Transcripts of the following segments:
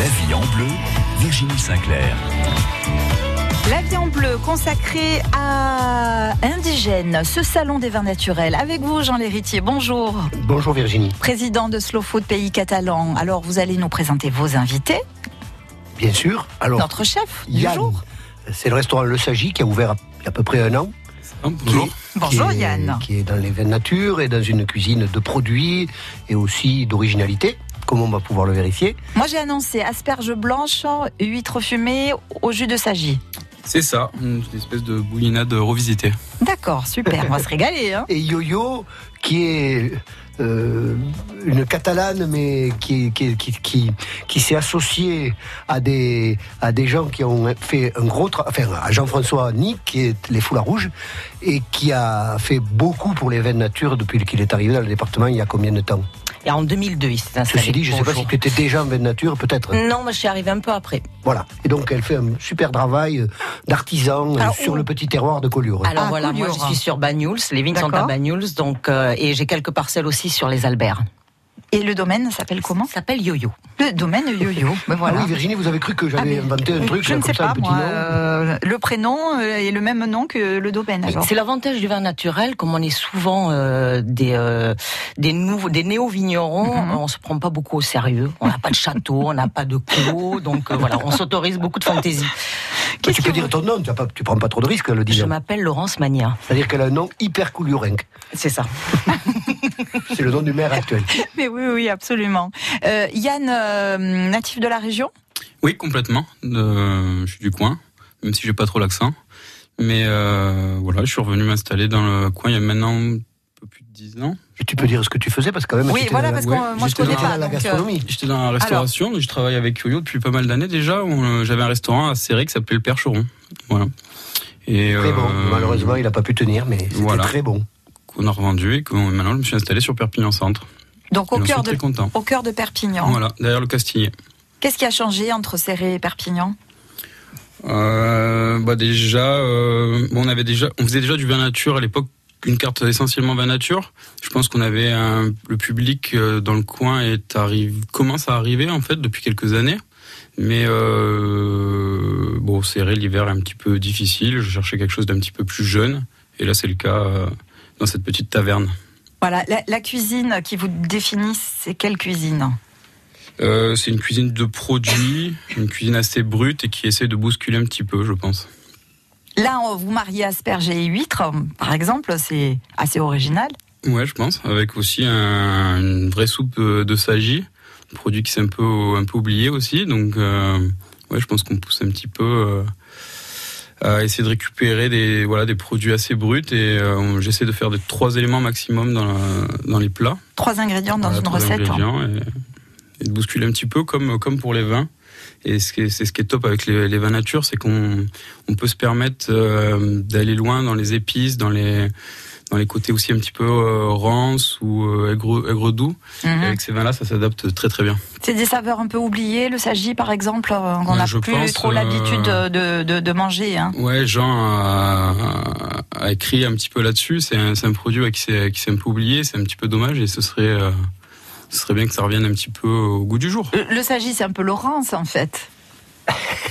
La vie en bleu, Virginie Sinclair. La vie en bleu consacrée à Indigène, ce salon des vins naturels. Avec vous, Jean Léritier, bonjour. Bonjour Virginie. Président de Slow Food Pays Catalan. Alors, vous allez nous présenter vos invités. Bien sûr. Alors, Notre chef du Yann, jour. c'est le restaurant Le Sagi qui a ouvert il y a à peu près un an. Bonjour. Qui est- Bonjour, qui est- Yann. Qui est dans les vins nature et dans une cuisine de produits et aussi d'originalité. Comment on va pouvoir le vérifier Moi, j'ai annoncé asperges blanches, huîtres fumées au jus de sagi. C'est ça, une espèce de bouillinade revisitée. D'accord, super. On va se régaler. Hein. Et Yo-Yo, qui est euh, une catalane, mais qui, qui, qui, qui, qui s'est associée à des, à des gens qui ont fait un gros travail, enfin à Jean-François Nick, qui est les Foulards Rouges, et qui a fait beaucoup pour les vins nature depuis qu'il est arrivé dans le département il y a combien de temps? Et en 2002, il s'est installé. Ceci dit, je ne sais pas si tu étais déjà en vin nature, peut-être. Non, moi je suis arrivée un peu après. Voilà. Et donc, elle fait un super travail euh, d'artisan euh, sur où le petit terroir de Collioure. Alors Ah, voilà, moi je suis sur Banyuls, les vignes sont à. Banyuls, donc euh, et j'ai quelques parcelles aussi sur les Alberts. Et le domaine s'appelle comment Ça s'appelle Yo-Yo. Le domaine Yo-Yo. Ben voilà. Ah oui, Virginie, vous avez cru que j'avais Ah, inventé un truc Je ne comme sais ça, pas, un petit moi. nom euh, le prénom euh, est le même nom que le domaine. C'est l'avantage du vin naturel, comme on est souvent euh, des euh, des nouveaux, des néo vignerons, Mhm. on se prend pas beaucoup au sérieux. On n'a pas de château, on n'a pas de clos, donc euh, voilà, on s'autorise beaucoup de fantaisie. Bah, tu peux que dire ton nom, tu, pas, tu prends pas trop de risques le Je dire. m'appelle Laurence Mania. C'est-à-dire qu'elle a un nom hyper couliourinque. C'est ça. C'est le nom du maire actuel. Mais oui, oui, absolument. Euh, Yann, euh, natif de la région? Oui, complètement. Euh, je suis du coin, même si j'ai pas trop l'accent. Mais euh, voilà, je suis revenu m'installer dans le coin il y a maintenant un peu plus de 10 ans. Et tu peux dire ce que tu faisais parce que quand même. Oui, voilà, parce que moi, je connais dans pas, la euh, gastronomie. J'étais dans la restauration, je travaille avec Yo-Yo depuis pas mal d'années déjà. euh, J'avais un restaurant à Serré qui s'appelait le Percheron. Voilà. Et Très bon. Malheureusement, il n'a pas pu tenir, mais c'était voilà. très bon. Qu'on a revendu et que maintenant je me suis installé sur Perpignan Centre. Donc au cœur, de, au cœur de Perpignan. Voilà, derrière le Castigné. Qu'est-ce qui a changé entre Serré et Perpignan? Euh, bah déjà, euh, on avait déjà, on faisait déjà du vin nature à l'époque, une carte essentiellement vin nature. Je pense qu'on avait un, le public euh, dans le coin est arrive, commence à arriver en fait depuis quelques années. Mais euh, bon, vrai, l'hiver est un petit peu difficile. Je cherchais quelque chose d'un petit peu plus jeune, et là c'est le cas dans cette petite taverne. Voilà, la, la cuisine qui vous définit, c'est quelle cuisine? Euh, c'est une cuisine de produits, une cuisine assez brute et qui essaie de bousculer un petit peu, je pense. Là, vous mariez asperges et huîtres, par exemple, c'est assez original. Ouais, je pense, avec aussi un- une vraie soupe de sagi, un produit qui s'est un peu un peu oublié aussi. Donc, euh, ouais, je pense qu'on pousse un petit peu euh, à essayer de récupérer des voilà des produits assez bruts et euh, j'essaie de faire des trois éléments maximum dans la- dans les plats. Trois ingrédients dans Voilà, une trois recette. ingrédients et, et de bousculer un petit peu comme comme pour les vins. Et ce qui est- c'est ce qui est top avec les, les vins nature, c'est qu'on on peut se permettre euh, d'aller loin dans les épices, dans les dans les côtés aussi un petit peu euh, rance ou euh, aigre, aigre doux. Mhm. Et avec ces vins-là, ça s'adapte très très bien. C'est des saveurs un peu oubliées, le sagi par exemple, euh, qu'on Ouais, n'a plus pense, trop euh, l'habitude de, de, de manger. Hein. Ouais, Jean a, a écrit un petit peu là-dessus. C'est un, produit ouais, qui s'est un peu oublié. C'est un petit peu dommage et ce serait euh, ce serait bien que ça revienne un petit peu au goût du jour. Le, le sagi, c'est un peu l'orance en fait.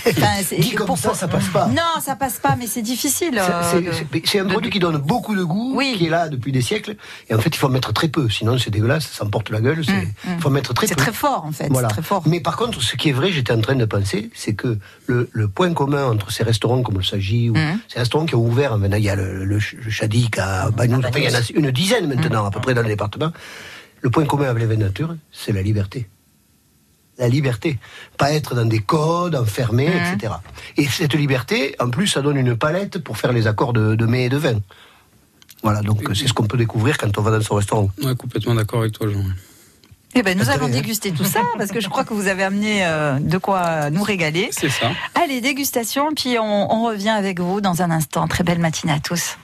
Enfin, c'est- Dit comme pour- ça, ça passe pas. Non, ça passe pas, mais c'est difficile. C'est- euh, c'est- C'est c'est un de- produit qui donne beaucoup de goût, Oui. qui est là depuis des siècles. Et en fait, il faut en mettre très peu, sinon c'est dégueulasse, ça emporte la gueule. c'est- Mm, Il mm. faut en mettre très C'est peu. très fort en fait. Voilà. C'est très fort. Mais par contre, ce qui est vrai, j'étais en train de penser, c'est que le, le point commun entre ces restaurants comme le Sagi ou Mhm. ces restaurants qui ont ouvert, maintenant il y a le, le, à Bagnols, enfin, il y en a une dizaine maintenant à peu près dans le département. Le point commun avec les nature, c'est la liberté. La liberté. Pas être dans des codes, enfermés, Mhm. etc. Et cette liberté, en plus, ça donne une palette pour faire les accords de, de mets et de vin. Voilà, donc c'est ce qu'on peut découvrir quand on va dans son restaurant. Ouais, complètement d'accord avec toi, Jean. Eh ben, nous allons hein. déguster tout ça parce que je crois que vous avez amené euh, de quoi nous régaler. C'est ça. Allez, dégustation, puis on, on revient avec vous dans un instant. Très belle matinée à tous.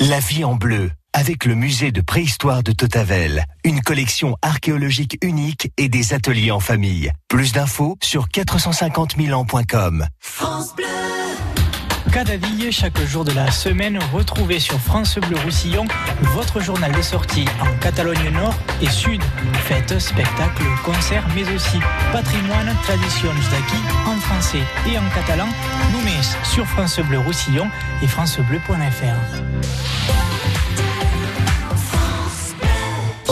La vie en bleu, avec le musée de préhistoire de Totavel, une collection archéologique unique et des ateliers en famille. Plus d'infos sur 450 000 ans.com. Cadaville, chaque jour de la semaine, retrouvez sur France Bleu Roussillon votre journal des sorties en Catalogne Nord et Sud. Fêtes, spectacles, concerts, mais aussi patrimoine, traditions d'Aki en français et en catalan. Nous sur France Bleu Roussillon et francebleu.fr.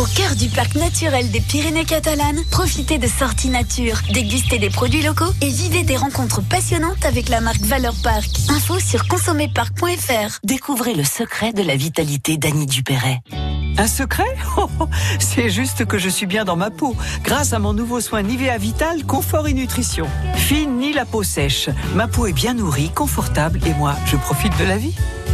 Au cœur du parc naturel des Pyrénées catalanes, profitez de sorties nature, dégustez des produits locaux et vivez des rencontres passionnantes avec la marque Valeur Parc. Info sur consommerparc.fr. Découvrez le secret de la vitalité d'Annie Dupéret. Un secret? Oh, oh, C'est juste que je suis bien dans ma peau, grâce à mon nouveau soin Nivea Vital Confort et Nutrition. Fini la peau sèche, ma peau est bien nourrie, confortable et moi, je profite de la vie.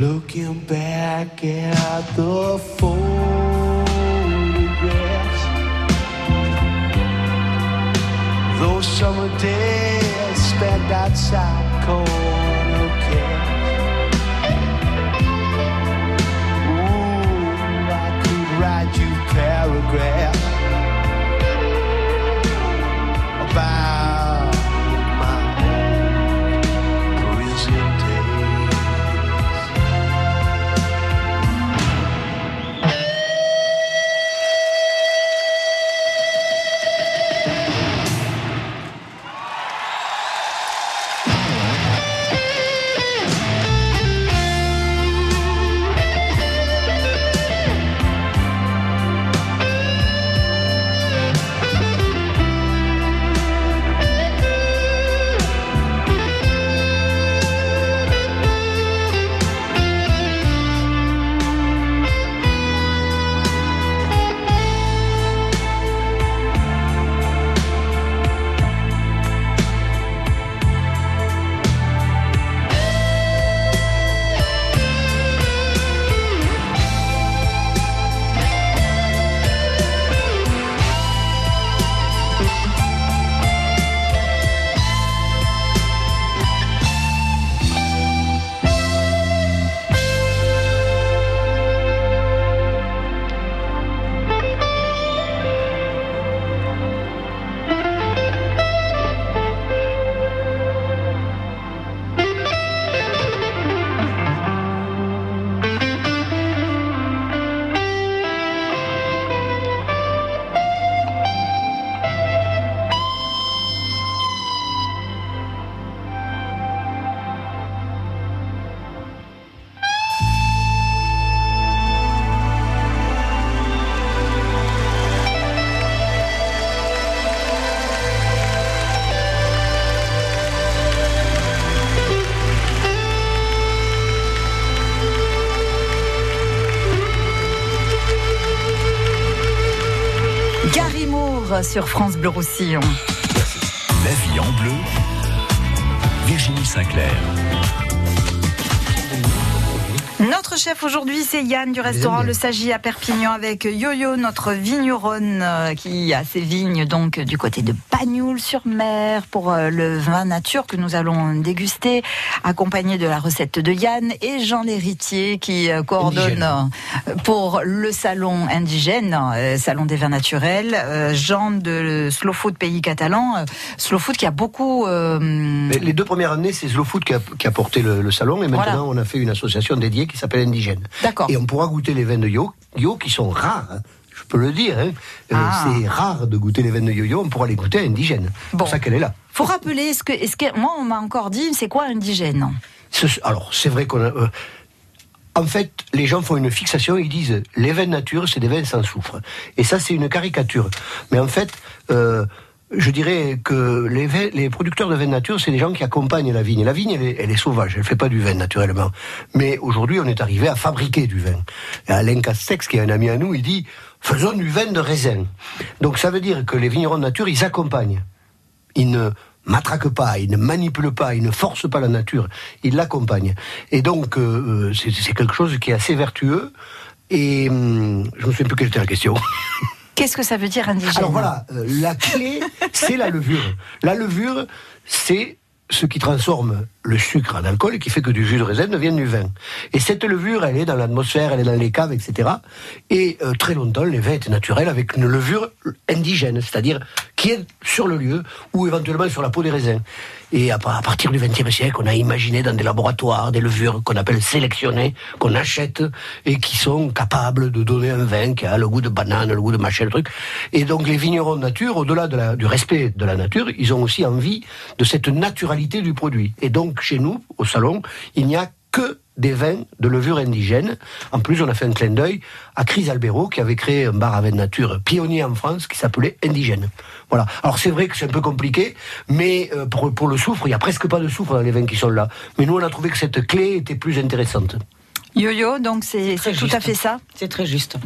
Looking back at the photographs, those summer days spent outside cold caves. Ooh, I could write you paragraphs. Sur France Bleu Roussillon. La vie en bleu. Virginie Sinclair. Notre chef aujourd'hui, c'est Yann du restaurant Le Sagi à Perpignan avec Yo-Yo, notre vigneronne euh, qui a ses vignes donc du côté de Bagnoul-sur-Mer pour euh, le vin nature que nous allons déguster, accompagné de la recette de Yann et Jean Lhéritier qui euh, coordonne euh, pour le salon indigène, salon des vins naturels. Jean de Slow Food Pays Catalan, Slow Food qui a beaucoup euh, Les deux premières années, c'est Slow Food qui a, qui a porté le, le salon et maintenant Voilà. on a fait une association dédiée qui s'appelle Indigène. D'accord. Et on pourra goûter les vins de Yo, Yo qui sont rares. Je peux le dire, hein. Euh, Ah. c'est rare de goûter les vins de Yo-Yo, on pourra les goûter à Indigène. C'est Bon. pour ça qu'elle est là. Faut rappeler, est-ce que, est-ce que, moi, on m'a encore dit, c'est quoi indigène? Ce- alors, c'est vrai qu'on a. euh, en fait, les gens font une fixation, ils disent les de nature, c'est des vins sans soufre. Et ça, c'est une caricature. Mais en fait, euh, je dirais que les, vins- les producteurs de vins de nature, c'est des gens qui accompagnent la vigne. La vigne, elle est, elle est sauvage, elle fait pas du vin naturellement. Mais aujourd'hui, on est arrivé à fabriquer du vin. Et Alain Castex, qui est un ami à nous, il dit faisons du vin de raisin. Donc ça veut dire que les vignerons de nature, ils accompagnent il ne matraque pas, il ne manipule pas, il ne force pas la nature, il l'accompagne. Et donc, euh, euh, c'est c'est quelque chose qui est assez vertueux. Et hum, je me souviens plus quelle était la question. Qu'est-ce que ça veut dire indigène Alors voilà, euh, la clé, c'est la levure. La levure, c'est ce qui transforme le sucre en alcool qui fait que du jus de raisin devient du vin. Et cette levure, elle est dans l'atmosphère, elle est dans les caves, etc. Et euh, très longtemps, les vins étaient naturels avec une levure indigène, c'est-à-dire qui est sur le lieu ou éventuellement sur la peau des raisins. Et à, partir du XXe siècle, on a imaginé dans des laboratoires des levures qu'on appelle sélectionnées, qu'on achète et qui sont capables de donner un vin qui a le goût de banane, le goût de machin, le truc. Et donc les vignerons de nature, au-delà du respect de la nature, ils ont aussi envie de cette naturalité du produit. Et donc chez nous, au salon, il n'y a que des vins de levure indigène. En plus, on a fait un clin d'œil à Chris Albero, qui avait créé un bar à vin de nature pionnier en France, qui s'appelait Indigène. Voilà. Alors c'est vrai que c'est un peu compliqué, mais euh, pour, pour le soufre, il y a presque pas de soufre dans les vins qui sont là. Mais nous, on a trouvé que cette clé était plus intéressante. Yo-yo, donc c'est tout à fait ça C'est très juste.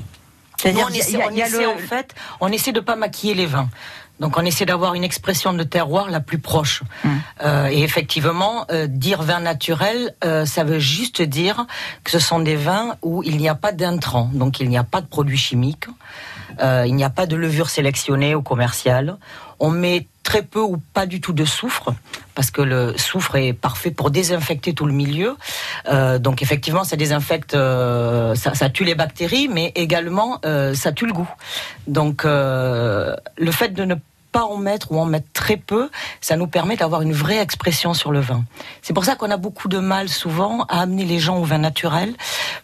C'est-à-dire on essaie, on essaie, le- en fait, on essaie de pas maquiller les vins. Donc on essaie d'avoir une expression de terroir la plus proche. Hum. Euh, et effectivement, euh, dire vin naturel, euh, ça veut juste dire que ce sont des vins où il n'y a pas d'intrants, donc il n'y a pas de produits chimiques, euh, il n'y a pas de levure sélectionnée ou commerciale. On met très peu ou pas du tout de soufre, parce que le soufre est parfait pour désinfecter tout le milieu. Euh, donc effectivement, ça désinfecte, euh, ça, tue les bactéries, mais également ça tue le goût. Donc le fait de ne pas en mettre ou en mettre très peu, ça nous permet d'avoir une vraie expression sur le vin. C'est pour ça qu'on a beaucoup de mal souvent à amener les gens au vin naturel,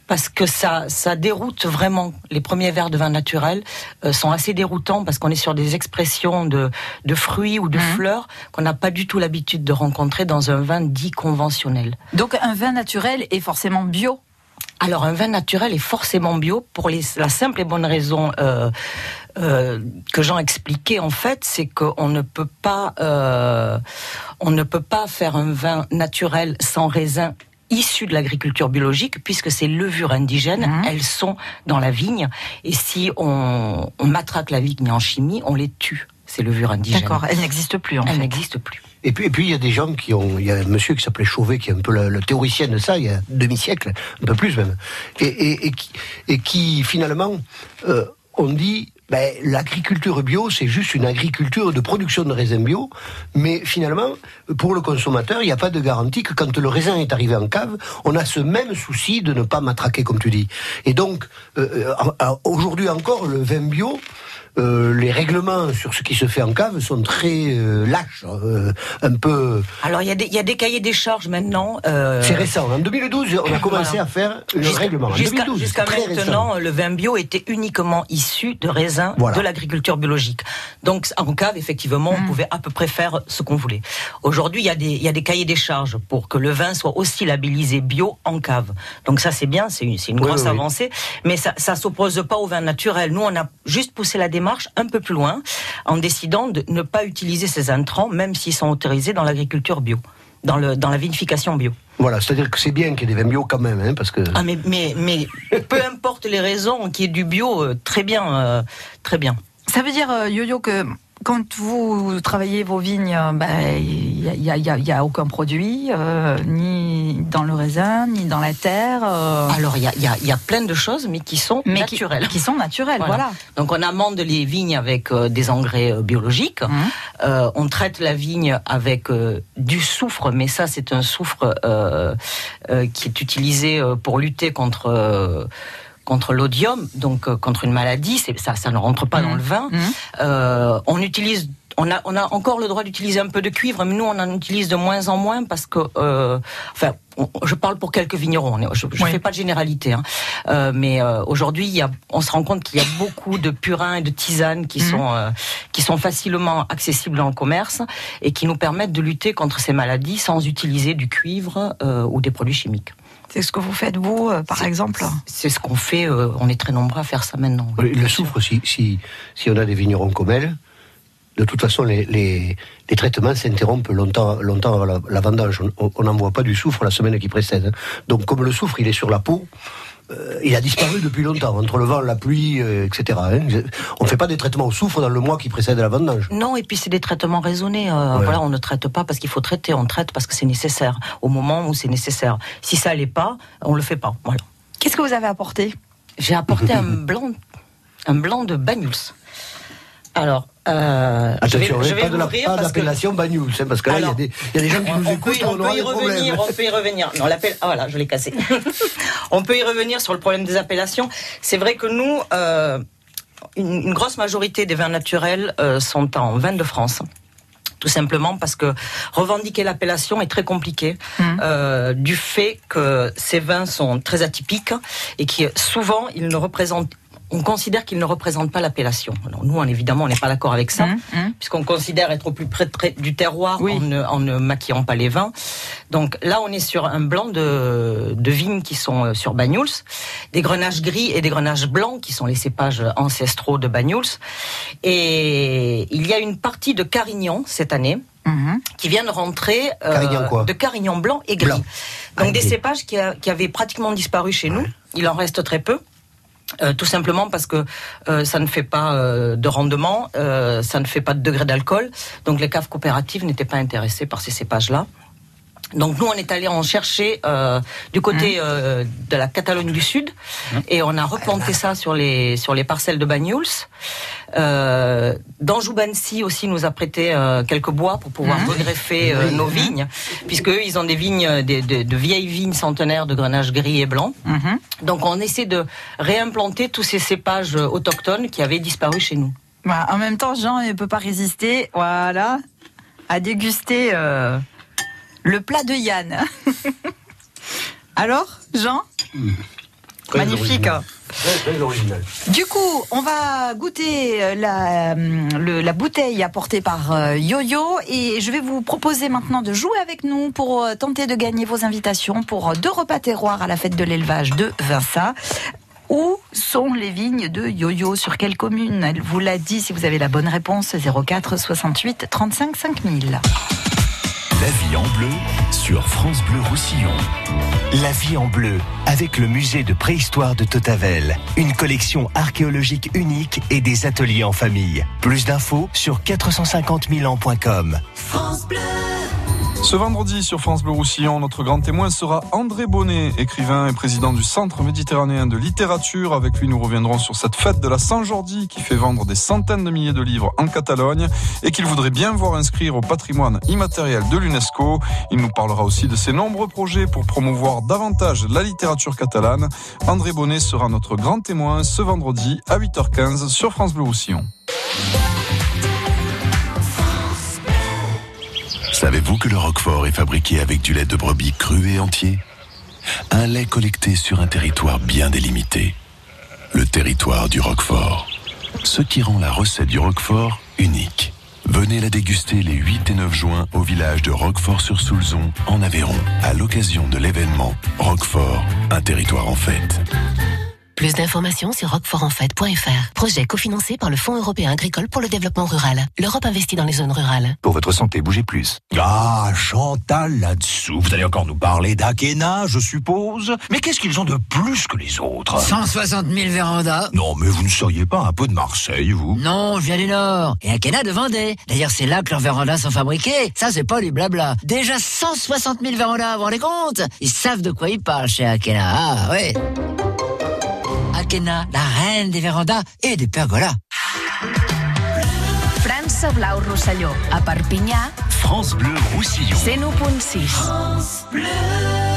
parce que ça, ça déroute vraiment. Les premiers verres de vin naturel euh, sont assez déroutants parce qu'on est sur des expressions de, de fruits ou de fleurs qu'on n'a pas du tout l'habitude de rencontrer dans un vin dit conventionnel. Donc un vin naturel est forcément bio. Alors un vin naturel est forcément bio pour les- la simple et bonne raison euh, euh, que Jean expliquait en fait, c'est qu'on ne peut pas euh, on ne peut pas faire un vin naturel sans raisin issu de l'agriculture biologique puisque ces levures indigènes Mhm. elles sont dans la vigne et si on, on matraque la vigne en chimie on les tue ces levures indigènes. D'accord, elles n'existent plus en Elles fait. n'existent plus. Et puis, et puis, il y a des gens qui ont. Il y a un monsieur qui s'appelait Chauvet, qui est un peu le, théoricien de ça, il y a demi-siècle, un peu plus même. Et, et, et, qui, et qui, finalement, euh, on dit. Ben, l'agriculture bio, c'est juste une agriculture de production de raisins bio, mais finalement, pour le consommateur, il n'y a pas de garantie que quand le raisin est arrivé en cave, on a ce même souci de ne pas matraquer, comme tu dis. Et donc, euh, euh, aujourd'hui encore, le vin bio, euh, les règlements sur ce qui se fait en cave sont très euh, lâches, euh, un peu. Alors il y, a des- il y a des cahiers des charges maintenant. euh, C'est récent. En 2012, on a commencé Voilà. à faire le Jusqu'à- règlement. En Jusqu'à 2012, jusqu'à c'est très maintenant, récent. le vin bio était uniquement issu de raisins Voilà. de l'agriculture biologique. Donc en cave, effectivement, on pouvait à peu près faire ce qu'on voulait. Aujourd'hui, il y, a des, il y a des cahiers des charges pour que le vin soit aussi labellisé bio en cave. Donc ça, c'est bien, c'est une, c'est une Oui, grosse oui, avancée. Mais ça ne s'oppose pas au vin naturel. Nous, on a juste poussé la démarche un peu plus loin en décidant de ne pas utiliser ces intrants, même s'ils sont autorisés dans l'agriculture bio, dans, le, dans la vinification bio. Voilà, c'est-à-dire que c'est bien qu'il y ait des vins bio quand même, hein, parce que. Ah mais mais mais peu importe les raisons qu'il y ait du bio, euh, très bien, euh, très bien. Ça veut dire, euh, Yo-Yo, que quand vous travaillez vos vignes, il ben, n'y a, y a, y a, aucun produit, euh, ni dans le raisin, ni dans la terre. Euh. Alors, il y a, y a, plein de choses, mais qui sont mais naturelles. Qui, sont naturelles, voilà. Donc, on amende les vignes avec euh, des engrais euh, biologiques. Mmh. on traite la vigne avec du soufre, mais ça, c'est un soufre qui est utilisé pour lutter contre contre l'odium, donc euh, contre une maladie, ça, ça ne rentre pas dans mmh. le vin. Mmh. Euh, on utilise on a, on a encore le droit d'utiliser un peu de cuivre, mais nous, on en utilise de moins en moins parce que, euh, enfin, je parle pour quelques vignerons, je ne fais pas de généralité, hein. euh, mais euh, aujourd'hui, on se rend compte qu'il y a beaucoup de purins et de tisanes qui, mmh. sont, qui sont facilement accessibles en commerce et qui nous permettent de lutter contre ces maladies sans utiliser du cuivre ou des produits chimiques. C'est ce que vous faites, vous, euh, par exemple C'est ce qu'on fait. Euh, on est très nombreux à faire ça maintenant. le soufre, si, si, si, on a des vignerons comme elle, de toute façon, les, les, les traitements s'interrompent longtemps, longtemps avant la, la vendange. On n'en voit pas du soufre la semaine qui précède. Donc, comme le soufre, il est sur la peau, euh, il a disparu depuis longtemps, entre le vent, la pluie, euh, etc. Hein. On ne fait pas des traitements au soufre dans le mois qui précède la vendange. Non, et puis c'est des traitements raisonnés. Euh, voilà, on ne traite pas parce qu'il faut traiter, on traite parce que c'est nécessaire, au moment où c'est nécessaire. Si ça l'est pas, on le fait pas. Voilà. Qu'est-ce que vous avez apporté? J'ai apporté un blanc, un blanc de Banyuls. Alors, euh, Attention, je vais, pas de d'appellation Banyuls, hein, parce que là, il y, a des gens qui nous écoutent, on, peut y revenir, on peut y revenir. Non, l'appel, ah, voilà, je l'ai cassé. on peut y revenir sur le problème des appellations. C'est vrai que nous, euh, une, grosse majorité des vins naturels euh, sont en vin de France tout simplement parce que revendiquer l'appellation est très compliqué mmh. euh, du fait que ces vins sont très atypiques et qui souvent ils ne représentent on considère qu'il ne représente pas l'appellation. Alors nous, évidemment, on n'est pas d'accord avec ça, mmh, mmh. puisqu'on considère être au plus près, du terroir en, ne, maquillant pas les vins. Donc là, on est sur un blanc de, vignes qui sont euh, sur Banyuls, des grenages gris et des grenages blancs qui sont les cépages ancestraux de Banyuls. Et il y a une partie de Carignan cette année. Mmh. qui vient de rentrer euh, de Carignan blanc et gris. Donc ah, des cépages qui, avaient pratiquement disparu chez nous. Il en reste très peu. Euh, tout simplement parce que euh, ça ne fait pas euh, de rendement, ça ne fait pas de degré d'alcool. Donc les caves coopératives n'étaient pas intéressées par ces cépages-là. Donc nous, on est allé en chercher euh, du côté mmh. euh, de la Catalogne du Sud mmh. et on a replanté ça sur les sur les parcelles de Banyuls. Euh, aussi nous a prêté euh, quelques bois pour pouvoir mmh. regreffer euh, nos vignes, puisque eux, ils ont des vignes, des, de, de, vieilles vignes centenaires de grenache gris et blanc. Donc on essaie de réimplanter tous ces cépages autochtones qui avaient disparu chez nous. Bah, en même temps, Jean ne peut pas résister, voilà, à déguster le plat de Yann. Alors, Jean Magnifique. Du coup, on va goûter euh, la, euh, la bouteille apportée par euh, Yo-Yo et je vais vous proposer maintenant de jouer avec nous pour tenter de gagner vos invitations pour deux repas terroirs à la fête de l'élevage de Vinça. Où sont les vignes de Yo-Yo? Sur quelle commune? Elle vous l'a dit si vous avez la bonne réponse 04 68 35 5000. La vie en bleu sur France Bleu Roussillon. La vie en bleu avec le musée de préhistoire de Totavel, une collection archéologique unique et des ateliers en famille. Plus d'infos sur 450 000 ans.com. France Bleu. Ce vendredi sur France Bleu Roussillon, notre grand témoin sera André Bonnet, écrivain et président du Centre méditerranéen de littérature. Avec lui, nous reviendrons sur cette fête de la Saint-Jordi qui fait vendre des centaines de milliers de livres en Catalogne et qu'il voudrait bien voir inscrire au patrimoine immatériel de l'UNESCO. Il nous parlera aussi de ses nombreux projets pour promouvoir davantage la littérature catalane. André Bonnet sera notre grand témoin ce vendredi à 8h15 sur France Bleu Roussillon. Savez-vous que le Roquefort est fabriqué avec du lait de brebis cru et entier? Un lait collecté sur un territoire bien délimité. Le territoire du Roquefort. Ce qui rend la recette du Roquefort unique. Venez la déguster les 8 et 9 juin au village de Roquefort-sur-Soulzon, en Aveyron, à l'occasion de l'événement Roquefort, un territoire en fête. Plus d'informations sur roquefortenfête.fr. Projet cofinancé par le Fonds européen agricole pour le développement rural. L'Europe investit dans les zones rurales. Pour votre santé, bougez plus. Ah, Chantal là-dessous. Vous allez encore nous parler d'Akena, je suppose. Mais qu'est-ce qu'ils ont de plus que les autres? 160 000 vérandas. Non, mais vous ne seriez pas un peu de Marseille, vous? Non, je viens du Nord. Et Akena de Vendée. D'ailleurs, c'est là que leurs vérandas sont fabriqués. Ça, c'est pas du blabla. Déjà 160 000 vérandas, vous vous rendez compte? Ils savent de quoi ils parlent chez Akena. Ah, ouais. La reine des vérandas et des pergolas. France Blau Rosselló. A Perpinyà, France Bleu Roussillon. 101.6. France Bleu.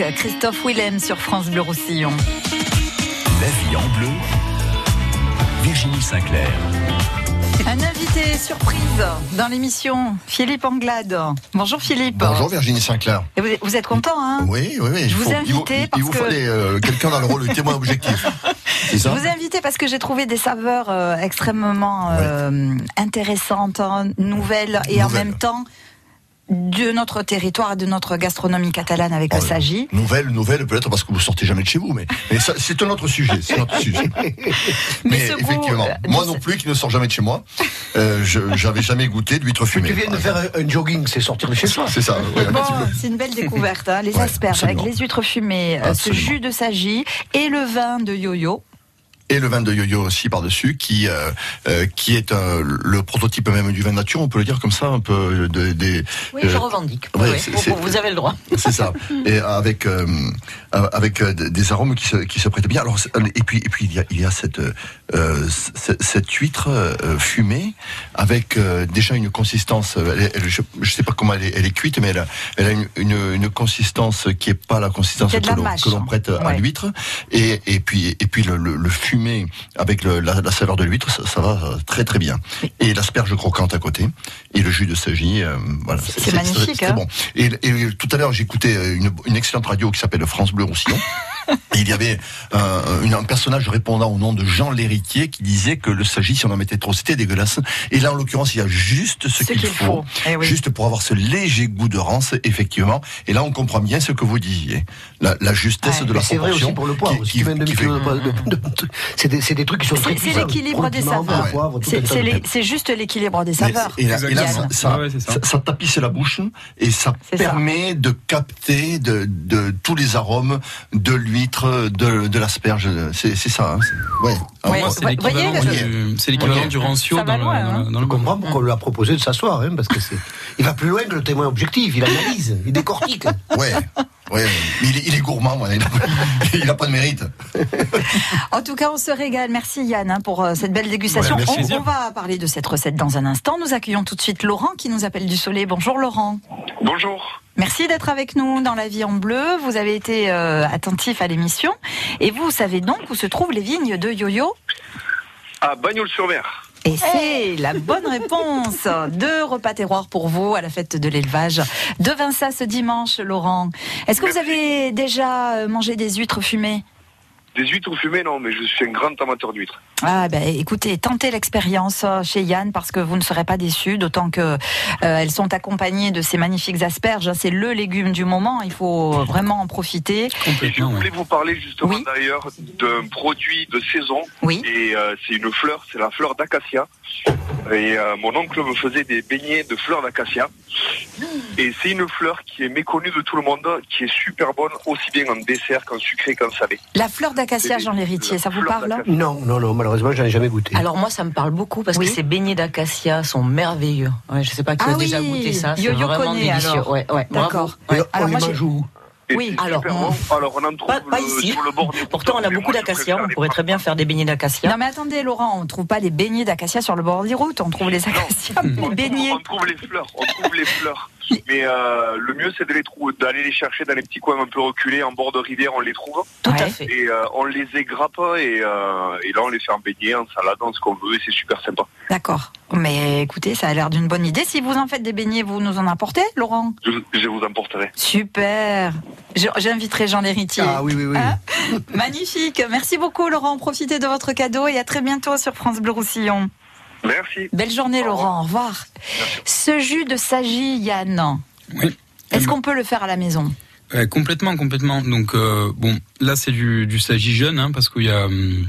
Avec Christophe Willem sur France Bleu Roussillon. La vie en bleu. Virginie Sinclair. Un invité surprise dans l'émission, Philippe Anglade. Bonjour Philippe. Bonjour Virginie Sinclair. Et vous, vous êtes content, hein? Oui, oui, oui. Je vous faut- ai il vous- invité il parce vous que- fallait euh, quelqu'un dans le rôle de témoin objectif. C'est Je vous ai invité parce que j'ai trouvé des saveurs euh, extrêmement euh, intéressantes, hein, nouvelles et en même temps de notre territoire et de notre gastronomie catalane avec Oh le Sagi. Nouvelle, nouvelle, peut-être parce que vous sortez jamais de chez vous, mais, c'est un autre sujet. C'est un autre sujet. Mais, effectivement, euh, moi non plus, qui ne sors jamais de chez moi, euh, je j'avais jamais goûté d'huître fumée. Tu viens de faire un, jogging, c'est sortir de chez soi. C'est ça. ouais, Bon, c'est une belle découverte, hein, les Ouais, asperges avec les huîtres fumées, euh, ce jus de Sagi et le vin de Yo-Yo. Et le vin de yo-yo aussi par-dessus, qui euh, euh, qui est euh, le prototype même du vin nature, on peut le dire comme ça, un peu de, des. Oui, euh, je revendique. ouais, Oui, c'est- vous- avez le droit. C'est ça. Et avec avec des arômes qui se qui se prêtent bien. Alors et puis et puis il y a il y a cette cette, cette huître fumée avec déjà une consistance. Elle, est- elle- je, je sais pas comment elle est, elle est cuite, mais elle a elle a une, une, une consistance qui est pas la consistance que l'on prête à Ouais. l'huître. Et et puis et puis le, le, le fumé avec le- la, la saveur de l'huître, ça, ça va euh, très très bien. Et l'asperge croquante à côté et le jus de sagis. euh, voilà. C'est magnifique, C'est hein. bon. Et, et tout à l'heure, j'écoutais une, une excellente radio qui s'appelle France Bleu Roussillon. Il y avait euh, une- un personnage répondant au nom de Jean l'héritier qui disait que le sagis, si on en mettait trop, c'était dégueulasse. Et là, en l'occurrence, il y a juste ce, Ce qu'il qu'il faut, faut. Eh oui. juste pour avoir ce léger goût de rance, effectivement. Et là, on comprend bien ce que vous disiez, la, la justesse Ouais, de la c'est vrai proportion. aussi pour le poivre. qui- Si tu mets un qui- qui fait- poivre, de- de- de- c'est des, c'est des trucs qui sont très C'est c'est l'équilibre des saveurs. poivre, C'est c'est les- c'est juste l'équilibre des saveurs. c'est- Et là, et là, ça, Yann. ça, Ouais, ouais, c'est ça. ça- ça tapisse la bouche et ça C'est ça. permet de capter de, de tous les arômes de l'huître, de, de l'asperge. C'est c'est ça. hein. C'est- Ouais. Ah, Ouais, moi, C'est l'équivalent du, Ouais. du rancio Ça dans, loin, le, dans, hein. le- dans Je le comprends pourquoi on lui a proposé de s'asseoir, hein, parce que c'est. Il va plus loin que le témoin objectif, il analyse, il décortique. Ouais. Ouais, mais il est, il est gourmand, il a, il a pas de mérite. En tout cas, on se régale. Merci Yann hein, pour euh, cette belle dégustation. Ouais, merci. on, on va parler de cette recette dans un instant. Nous accueillons tout de suite Laurent qui nous appelle du Soleil. Bonjour Laurent. Bonjour. Merci d'être avec nous dans La Vie en Bleu. Vous avez été euh, attentif à l'émission et vous savez donc où se trouvent les vignes de Yo-Yo? À Bagnols-sur-Mer. Et c'est la bonne réponse. Deux repas terroirs pour vous à la fête de l'élevage de Vinça ce dimanche, Laurent. Est-ce que vous avez déjà euh, mangé des huîtres fumées? Des huîtres fumées, non, mais je suis un grand amateur d'huîtres. Ah ben écoutez, tentez l'expérience euh, chez Yann parce que vous ne serez pas déçus, d'autant que euh, elles sont accompagnées de ces magnifiques asperges. C'est le légume du moment, il faut vraiment en profiter. Je complètement. ouais. voulais vous parler justement Oui. d'ailleurs d'un produit de saison. Oui. Et euh, c'est une fleur, c'est la fleur d'acacia. Et euh, mon oncle me faisait des beignets de fleurs d'acacia. Et c'est une fleur qui est méconnue de tout le monde, qui est super bonne, aussi bien en dessert qu'en sucré qu'en salé. La fleur d'acacia, Jean Lhéritier, ça vous parle d'acacia. Non, non, non, malheureusement, j'en ai jamais goûté. Alors moi, ça me parle beaucoup parce Oui. que ces beignets d'acacia sont merveilleux. Ouais, je sais pas qui Ah a déjà goûté ça. C'est Yo-Yo vraiment connaît, délicieux. alors. Ouais. D'accord. Et Ouais. on Alors les moi, mange où Et Oui, alors, on- alors on en trouve Pas, pas le- ici. sur le bord des Pourtant, on a beaucoup je d'acacia. On pourrait très bien faire des beignets d'acacia. Non mais attendez Laurent, on ne trouve pas les beignets d'acacia sur le bord des routes, on trouve les acacias, les beignets. on trouve les fleurs, on trouve les fleurs. Mais euh, le mieux, c'est de les trouver, d'aller les chercher dans les petits coins un peu reculés, en bord de rivière, on les trouve. Tout Ouais. à fait. Et euh, on les égrappe et, euh, et là, on les fait en beignet, en salade, en ce qu'on veut, et c'est super sympa. D'accord. Mais écoutez, ça a l'air d'une bonne idée. Si vous en faites des beignets, vous nous en apportez, Laurent? Je, je vous emporterai. Super. Je- J'inviterai Jean Lhéritier. Ah oui, oui, oui. Hein? Magnifique. Merci beaucoup, Laurent. Profitez de votre cadeau et à très bientôt sur France Bleu Roussillon. Merci. Belle journée, Laurent. Au revoir. Ce jus de sagis, Yann, Oui. est-ce qu'on peut le faire à la maison? Ouais, complètement, complètement. Donc euh, bon, là c'est du, du sagis jeune, hein, parce qu'il y a, hum,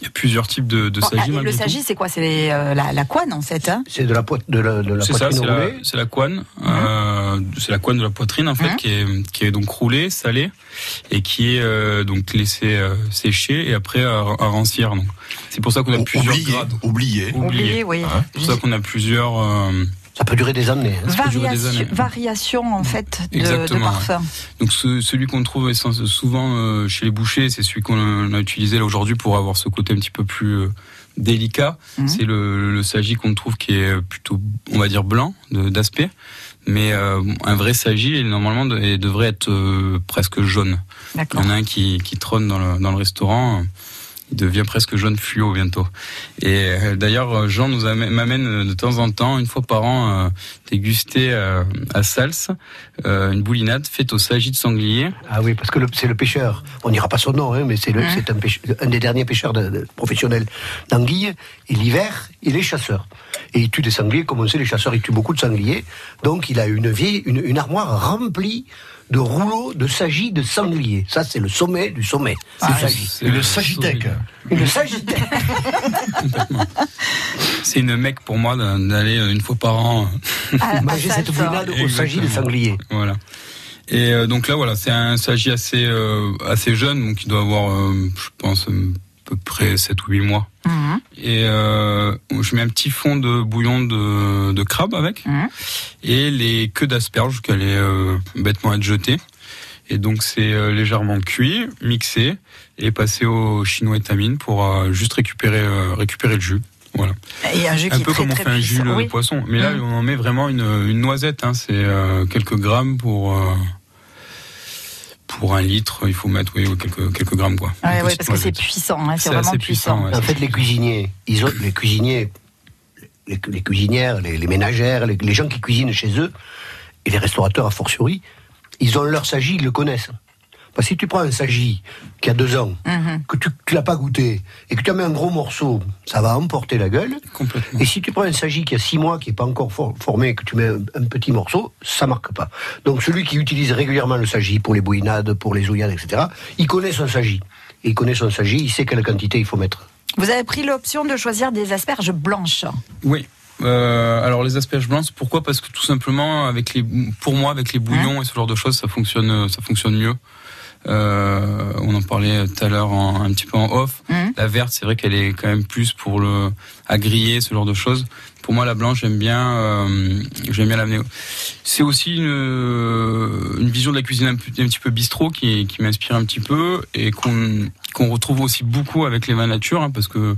il y a plusieurs types de, de Bon, sagis. et Le sagis, c'est quoi? C'est euh, la, la couenne, en fait. hein? C'est de la, poit- de la, de la C'est ça, poitrine c'est la, roulée. c'est la couenne, euh, c'est la couenne de la poitrine en fait, Mhm. qui est qui est donc roulée, salée, et qui est euh, donc laissée euh, sécher et après à, à rancir. Donc c'est pour ça qu'on a plusieurs grades. oublié. Oublié, oui. Hein? C'est pour ça qu'on a plusieurs. Ça peut durer des années. hein. ça peut durer des Variation, années. variation, en fait, de, de parfum. Donc ce- celui qu'on trouve souvent euh, chez les bouchers, c'est celui qu'on a utilisé là aujourd'hui pour avoir ce côté un petit peu plus euh, délicat. Mhm. C'est le, le sagis qu'on trouve qui est plutôt, on va dire, blanc de- d'aspect. Mais euh, un vrai sagis, normalement, de- devrait être euh, presque jaune. Il y en a un qui, qui trône dans le, dans le restaurant. Il devient presque jaune fluo bientôt. Et euh, d'ailleurs, Jean nous amène- m'amène euh, de temps en temps, une fois par an, euh, déguster euh, à Sals euh, une boulinade faite au sagis de sanglier. Ah oui, parce que le- c'est le pêcheur. On n'ira pas son nom, hein, mais c'est le- Hein c'est un, un des derniers pêcheurs de- de- professionnels d'anguilles. Et l'hiver, il est chasseur. Et il tue des sangliers, comme on sait, les chasseurs, ils tuent beaucoup de sangliers. Donc il a une vieille, une, une armoire remplie de rouleaux de sagis de sanglier. Ça, c'est le sommet du sommet. Ah, C'est le sagitech. Une sagitech. C'est une mec pour moi d'aller euh, une fois par an. À- Manger cette au sagis de sanglier. Voilà. Et euh, donc là, voilà, c'est un sagis assez euh, assez jeune, donc il doit avoir, euh, je pense, euh, peu près 7 ou 8 mois. Mhm. Et euh, je mets un petit fond de bouillon de, de crabe avec Mhm. et les queues d'asperges qui allaient euh, bêtement être jetées. Et donc c'est euh, légèrement cuit, mixé et passé au chinois étamine pour euh, juste récupérer récupérer le jus. Voilà. Et un jus un qui est peu très, comme on fait un jus puissant. de Oui. poisson. Mais là Mhm. on en met vraiment une, une noisette. Hein. C'est quelques grammes pour pour un litre. Il faut mettre oui quelques quelques grammes quoi. Ouais, parce que c'est puissant, hein, c'est vraiment puissant. En fait, les cuisiniers, ils ont, les cuisiniers, les, les cuisinières, les, les ménagères, les, les gens qui cuisinent chez eux, et les restaurateurs a fortiori, ils ont leur sagis, ils le connaissent. Parce que si tu prends un sagis qui a deux ans, Mhm. que tu ne l'as pas goûté, et que tu en mets un gros morceau, ça va emporter la gueule. Et si tu prends un sagis qui a six mois, qui n'est pas encore for- formé, et que tu mets un, un petit morceau, ça marque pas. Donc celui qui utilise régulièrement le sagis pour les bouinades, pour les ouillades, etc., il connaît son sagis. Et il connaît son sagis, il sait quelle quantité il faut mettre. Vous avez pris l'option de choisir des asperges blanches. Oui. Euh, alors les asperges blanches, pourquoi? Parce que tout simplement, avec les, pour moi, avec les bouillons et ce genre de choses, ça fonctionne, ça fonctionne mieux. Euh, on en parlait tout à l'heure en- un petit peu en off. Mhm. La verte, c'est vrai qu'elle est quand même plus pour le à griller, ce genre de choses. Pour moi, la blanche, j'aime bien, euh, j'aime bien l'amener. C'est aussi une, une vision de la cuisine un, un petit peu bistrot qui, qui m'inspire un petit peu et qu'on qu'on retrouve aussi beaucoup avec les vins nature, hein, parce que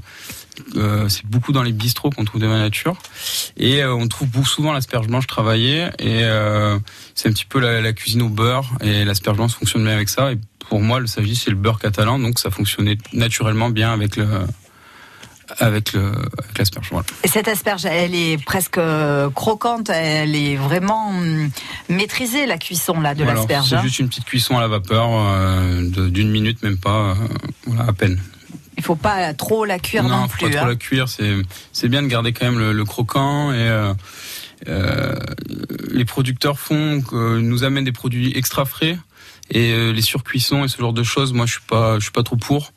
euh, c'est beaucoup dans les bistrots qu'on trouve des vins nature. Et euh, on trouve beaucoup souvent l'asperge blanche travaillée. Et euh, c'est un petit peu la, la cuisine au beurre. Et l'asperge blanche fonctionne bien avec ça. Et pour moi, le sagis, c'est le beurre catalan. Donc ça fonctionnait naturellement bien avec le avec le avec l'asperge. Voilà. Et cette asperge, elle est presque croquante, elle est vraiment hum, maîtrisée, la cuisson là, de l'asperge. C'est hein. juste une petite cuisson à la vapeur euh, de- d'une minute, même pas, euh, voilà, à peine. Il faut pas trop la cuire non, non, plus. faut pas trop hein. la cuire. C'est c'est bien de garder quand même le, le croquant et euh, euh, les producteurs font nous amènent des produits extra frais et euh, les surcuissons et ce genre de choses. Moi, je suis pas je suis pas trop pour.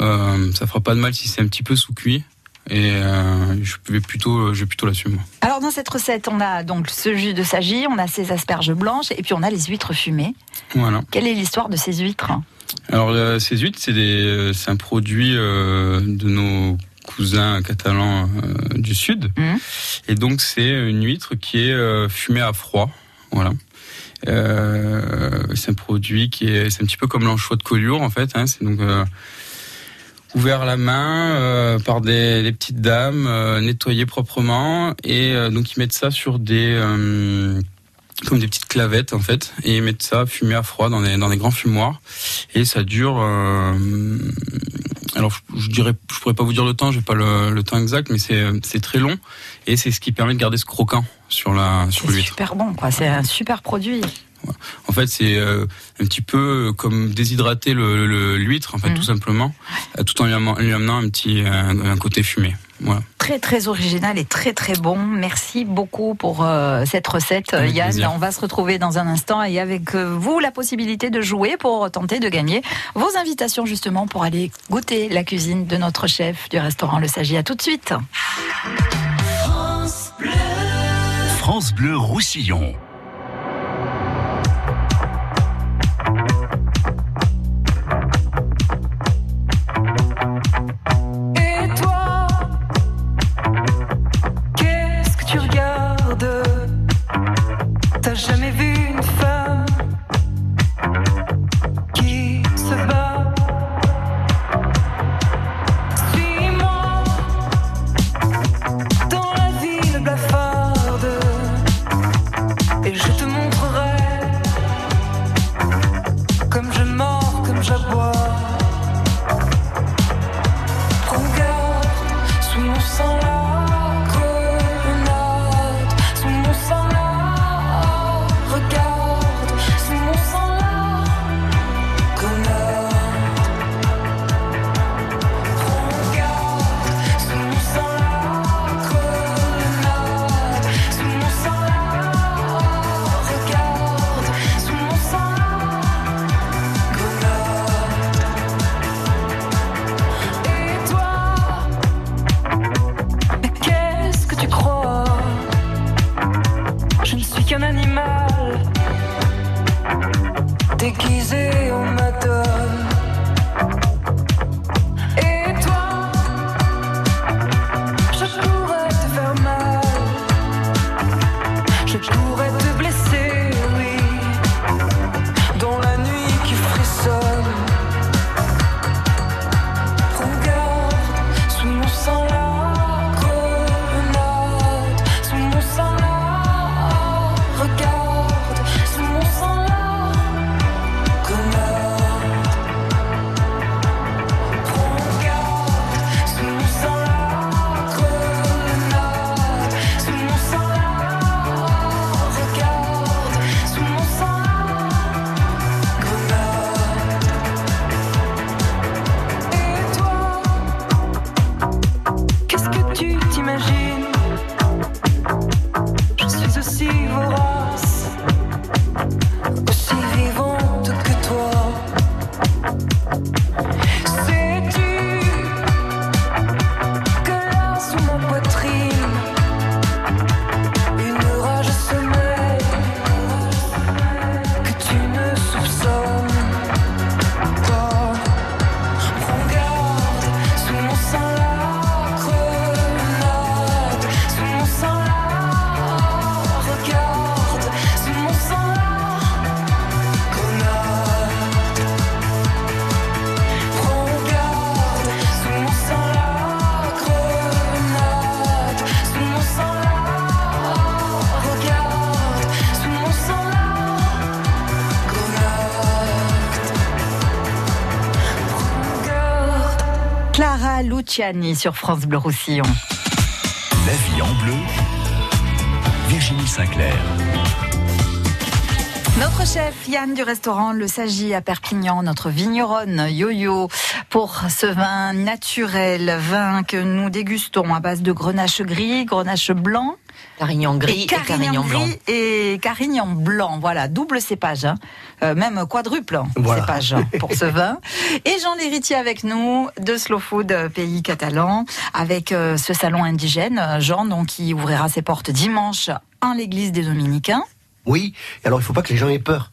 Ça fera pas de mal si c'est un petit peu sous cuit et je vais plutôt je vais plutôt l'assumer. Alors dans cette recette, on a donc ce jus de sagis, on a ces asperges blanches et puis on a les huîtres fumées. Voilà. Quelle est l'histoire de ces huîtres? Alors ces huîtres, c'est des, euh, c'est un produit euh, de nos cousins catalans euh, du sud, Mhm. et donc c'est une huître qui est fumée à froid, voilà. Euh, c'est un produit qui est, c'est un petit peu comme l'anchois de Collioure en fait. Hein, c'est donc euh, ouvert à la main euh, par des, des petites dames, nettoyé proprement, et donc ils mettent ça sur des comme des petites clavettes en fait, et ils mettent ça fumé à froid dans des, dans des grands fumoirs, et ça dure. euh, alors je, je dirais, je pourrais pas vous dire le temps, j'ai pas le, le temps exact, mais c'est c'est très long, et c'est ce qui permet de garder ce croquant sur la sur C'est l'huître. super bon, quoi. C'est un super produit. En fait, c'est euh, un petit peu comme déshydrater le- le- l'huître, en fait, Mhm. tout simplement, euh, tout en lui amenant, lui amenant un petit un, un côté fumé. Voilà. Très très original et très très bon. Merci beaucoup pour euh, cette recette, Avec Yann. plaisir. On va se retrouver dans un instant et avec euh, vous la possibilité de jouer pour tenter de gagner vos invitations justement pour aller goûter la cuisine de notre chef du restaurant Le Sagi. À tout de suite. France Bleu Roussillon. Luciani sur France Bleu Roussillon. La vie en bleu. Virginie Sinclair. Notre chef Yann du restaurant Le Sagi à Perpignan, notre vigneronne Yo-Yo pour ce vin naturel, vin que nous dégustons à base de grenache gris, grenache blanc. Carignan gris et Carignan blanc. gris et Carignan blanc, voilà, double cépage, hein. Euh, même quadruple Voilà. cépage hein, pour ce vin. Et Jean Lhéritier avec nous de Slow Food euh, Pays Catalan, avec euh, ce salon indigène, Jean, donc qui ouvrira ses portes dimanche en l'église des Dominicains. Oui, et alors il ne faut pas que les gens aient peur.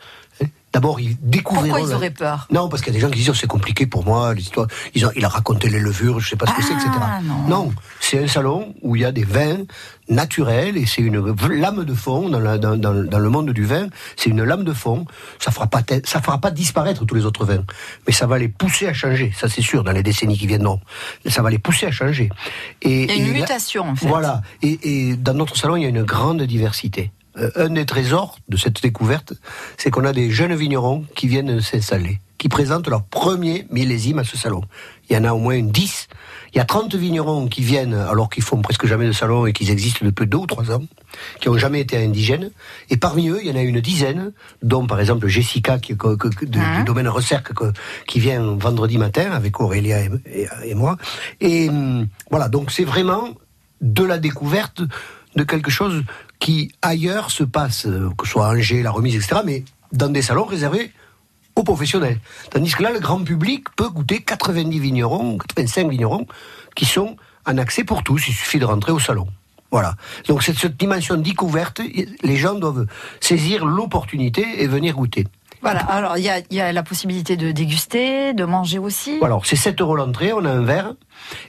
D'abord, ils découvriront. Pourquoi ils auraient peur? Non, parce qu'il y a des gens qui disent oh, c'est compliqué pour moi, l'histoire. Ils ont- Il a raconté les levures, je sais pas ce que c'est, etc. Ah, non. c'est un salon où il y a des vins naturels et c'est une lame de fond dans, la- dans- dans- dans le monde du vin. C'est une lame de fond. Ça fera pas ça fera pas disparaître tous les autres vins, mais ça va les pousser à changer. Ça c'est sûr dans les décennies qui viendront. Ça va les pousser à changer. Et, Il y a une et mutation, en fait. Voilà. Et, et dans notre salon, il y a une grande diversité. Euh, un des trésors de cette découverte, c'est qu'on a des jeunes vignerons qui viennent s'installer, qui présentent leur premier millésime à ce salon. Il y en a au moins une 10. Il y a 30 vignerons qui viennent alors qu'ils font presque jamais de salon et qu'ils existent depuis deux ou trois ans, qui n'ont jamais été indigènes. Et parmi eux, il y en a une dizaine, dont par exemple Jessica qui, que- que- que- de- du domaine Recerque que- qui vient vendredi matin avec Aurélia et, et- et moi. Et hum, voilà, donc c'est vraiment de la découverte de quelque chose qui ailleurs se passe, euh, que ce soit Angers, la remise, etc., mais dans des salons réservés aux professionnels. Tandis que là, le grand public peut goûter 90 vignerons, 85 vignerons, qui sont en accès pour tous, il suffit de rentrer au salon. Voilà. Donc cette, cette dimension découverte, les gens doivent saisir l'opportunité et venir goûter. Voilà, alors il y a, il y a la possibilité de déguster, de manger aussi. Voilà, alors c'est 7 euros l'entrée, on a un verre,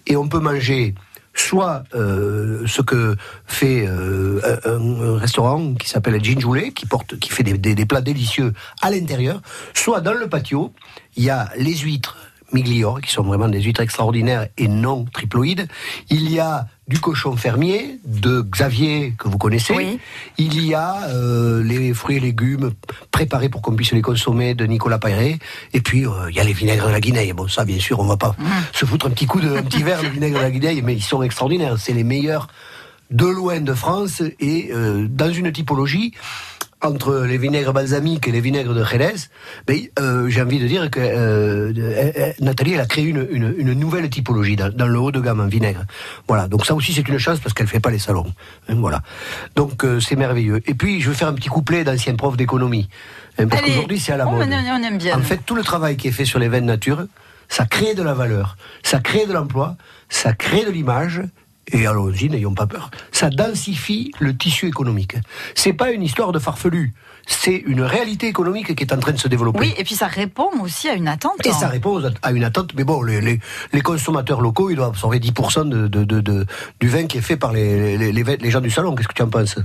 et on peut manger soit euh, ce que fait euh, un, restaurant qui s'appelle Ginjoulé, qui porte, qui fait des, des- des plats délicieux à l'intérieur, soit dans le patio, il y a les huîtres Miglior, qui sont vraiment des huîtres extraordinaires et non triploïdes. Il y a du cochon fermier de Xavier que vous connaissez. Il y a euh, les fruits et légumes préparés pour qu'on puisse les consommer de Nicolas Payret. Et puis euh, il y a les vinaigres de la Guinée. Bon ça bien sûr on va pas se foutre un petit coup de un petit verre de vinaigre de la Guinée, mais ils sont extraordinaires. C'est les meilleurs de loin de France et euh, dans une typologie entre les vinaigres balsamiques et les vinaigres de Jerez, ben, euh, j'ai envie de dire que euh, euh, Nathalie elle a créé une, une- une nouvelle typologie dans, dans le haut de gamme en vinaigre. Voilà, donc ça aussi c'est une chance parce qu'elle fait pas les salons. Hein, voilà, donc euh, c'est merveilleux. Et puis je vais faire un petit couplet d'ancien prof d'économie, hein, parce qu'aujourd'hui c'est à la Oh, mode. on aime bien. En fait, tout le travail qui est fait sur les vins de nature, ça crée de la valeur, ça crée de l'emploi, ça crée de l'image. Et allons-y, n'ayons pas peur. Ça densifie le tissu économique. C'est pas une histoire de farfelu. C'est une réalité économique qui est en train de se développer. Oui, et puis ça répond aussi à une attente. Et ça répond à une attente. Mais bon, les, les- les consommateurs locaux, ils doivent absorber 10% de, de- du vin qui est fait par les- les gens du salon. Qu'est-ce que tu en penses?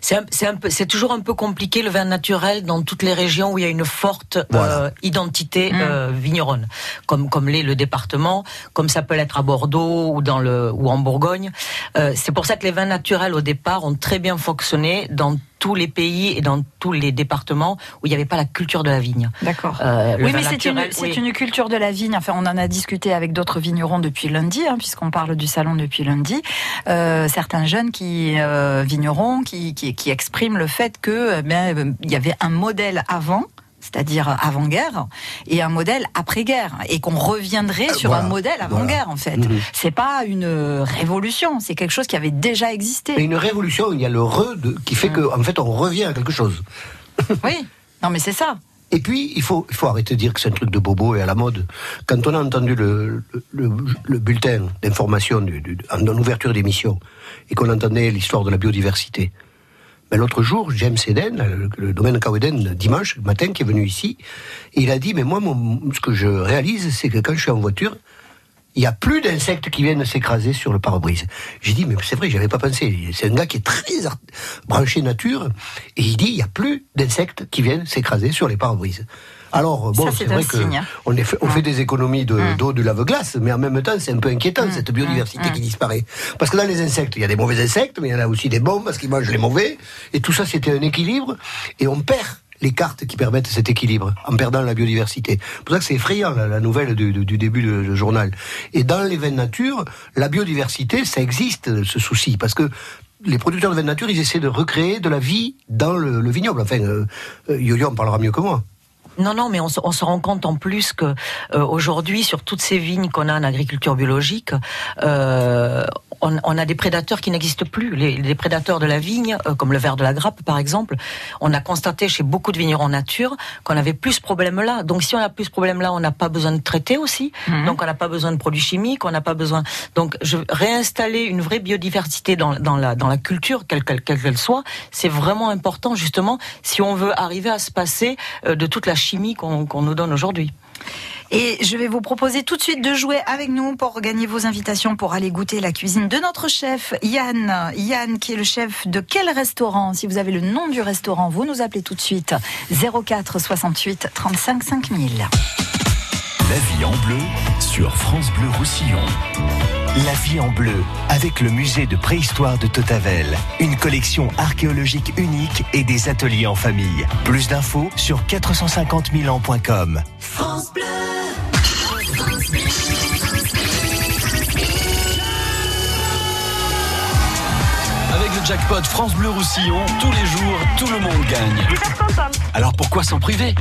C'est un- c'est un peu- c'est toujours un peu compliqué le vin naturel dans toutes les régions où il y a une forte euh, identité euh, vigneronne, comme comme l'est le département, comme ça peut l'être à Bordeaux ou dans le ou en Bourgogne. Euh, c'est pour ça que les vins naturels au départ ont très bien fonctionné dans tous les pays et dans tous les départements où il n'y avait pas la culture de la vigne. D'accord. Euh, oui, mais c'est une, oui. culture de la vigne. Enfin, on en a discuté avec d'autres vignerons depuis lundi, hein, puisqu'on parle du salon depuis lundi. Euh, certains jeunes qui euh, vignerons qui, qui, qui expriment le fait que eh bien, il y avait un modèle avant. C'est-à-dire avant-guerre et un modèle après-guerre et qu'on reviendrait sur Euh, voilà. un modèle avant-guerre en fait. Mhm. C'est pas une révolution, c'est quelque chose qui avait déjà existé. Mais une révolution, il y a le re de- qui fait que, en fait, on revient à quelque chose. Oui, non mais c'est ça. Et puis, il faut, il faut arrêter de dire que c'est un truc de bobo et à la mode. Quand on a entendu le, le, le bulletin d'information en ouverture d'émission et qu'on entendait l'histoire de la biodiversité, ben, l'autre jour, James Eden, le, le domaine Cowden, dimanche matin, qui est venu ici, il a dit, mais moi, ce que je réalise, c'est que quand je suis en voiture, il n'y a plus d'insectes qui viennent s'écraser sur le pare-brise. J'ai dit, mais c'est vrai, j'avais pas pensé. C'est un gars qui est très branché nature, et il dit, il n'y a plus d'insectes qui viennent s'écraser sur les pare-brises. Alors, bon, c'est vrai que signe. on, est fait, on fait des économies de- Mm. d'eau du lave-glace, mais en même temps, c'est un peu inquiétant, cette biodiversité Mm. qui disparaît. Parce que dans les insectes, il y a des mauvais insectes, mais il y en a aussi des bons parce qu'ils mangent les mauvais. Et tout ça, c'était un équilibre. Et on perd les cartes qui permettent cet équilibre, en perdant la biodiversité. C'est pour ça que c'est effrayant, la, la nouvelle du, du- du début du journal. Et dans les vins nature, la biodiversité, ça existe, ce souci, parce que les producteurs de vins nature, ils essaient de recréer de la vie dans le, le vignoble. Enfin, euh, euh, Yo-Yo en parlera mieux que moi. Non, non, mais on se, on se rend compte en plus que euh, aujourd'hui, sur toutes ces vignes qu'on a en agriculture biologique, euh, on, on a des prédateurs qui n'existent plus. Les, les prédateurs de la vigne, euh, comme le ver de la grappe par exemple, on a constaté chez beaucoup de vignerons nature qu'on avait plus ce problème-là. Donc si on a plus ce problème-là, on n'a pas besoin de traiter aussi. Donc on n'a pas besoin de produits chimiques, on n'a pas besoin. Donc je, réinstaller une vraie biodiversité dans, dans la dans la culture, quelle qu'elle quelle qu'elle soit, c'est vraiment important justement si on veut arriver à se passer euh, de toute la chimie qu'on qu'on nous donne aujourd'hui. Et je vais vous proposer tout de suite de jouer avec nous pour gagner vos invitations pour aller goûter la cuisine de notre chef Yann. Yann qui est le chef de quel restaurant? Si vous avez le nom du restaurant, vous nous appelez tout de suite 04 68 35 5000. La vie en bleu sur France Bleu Roussillon. La vie en bleu, avec le musée de préhistoire de Totavel. Une collection archéologique unique et des ateliers en famille. Plus d'infos sur 450 000 ans.com. France Bleu. Avec le jackpot France Bleu Roussillon, tous les jours, tout le monde gagne. Alors pourquoi s'en priver?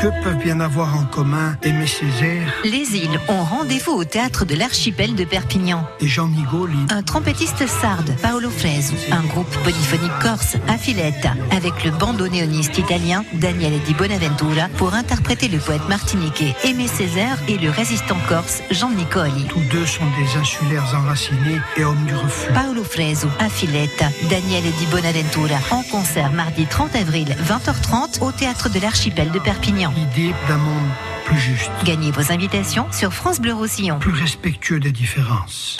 Que peuvent bien avoir en commun Aimé Césaire? Les îles ont rendez-vous au théâtre de l'archipel de Perpignan. et Jean Nigoli Un trompettiste sarde, Paolo Fresu, un groupe polyphonique corse, Affiletta, avec le bandoneoniste italien Daniele Di Bonaventura pour interpréter le poète martiniquais Aimé Césaire et le résistant corse Jean Nicoli. Tous deux sont des insulaires enracinés et hommes du refus. Paolo Fresu, Affiletta, Daniele Di Bonaventura, en concert mardi 30 avril, 20h30 au théâtre de l'archipel de Perpignan. L'idée d'un monde plus juste, Gagnez vos invitations sur France Bleu Roussillon. plus respectueux des différences.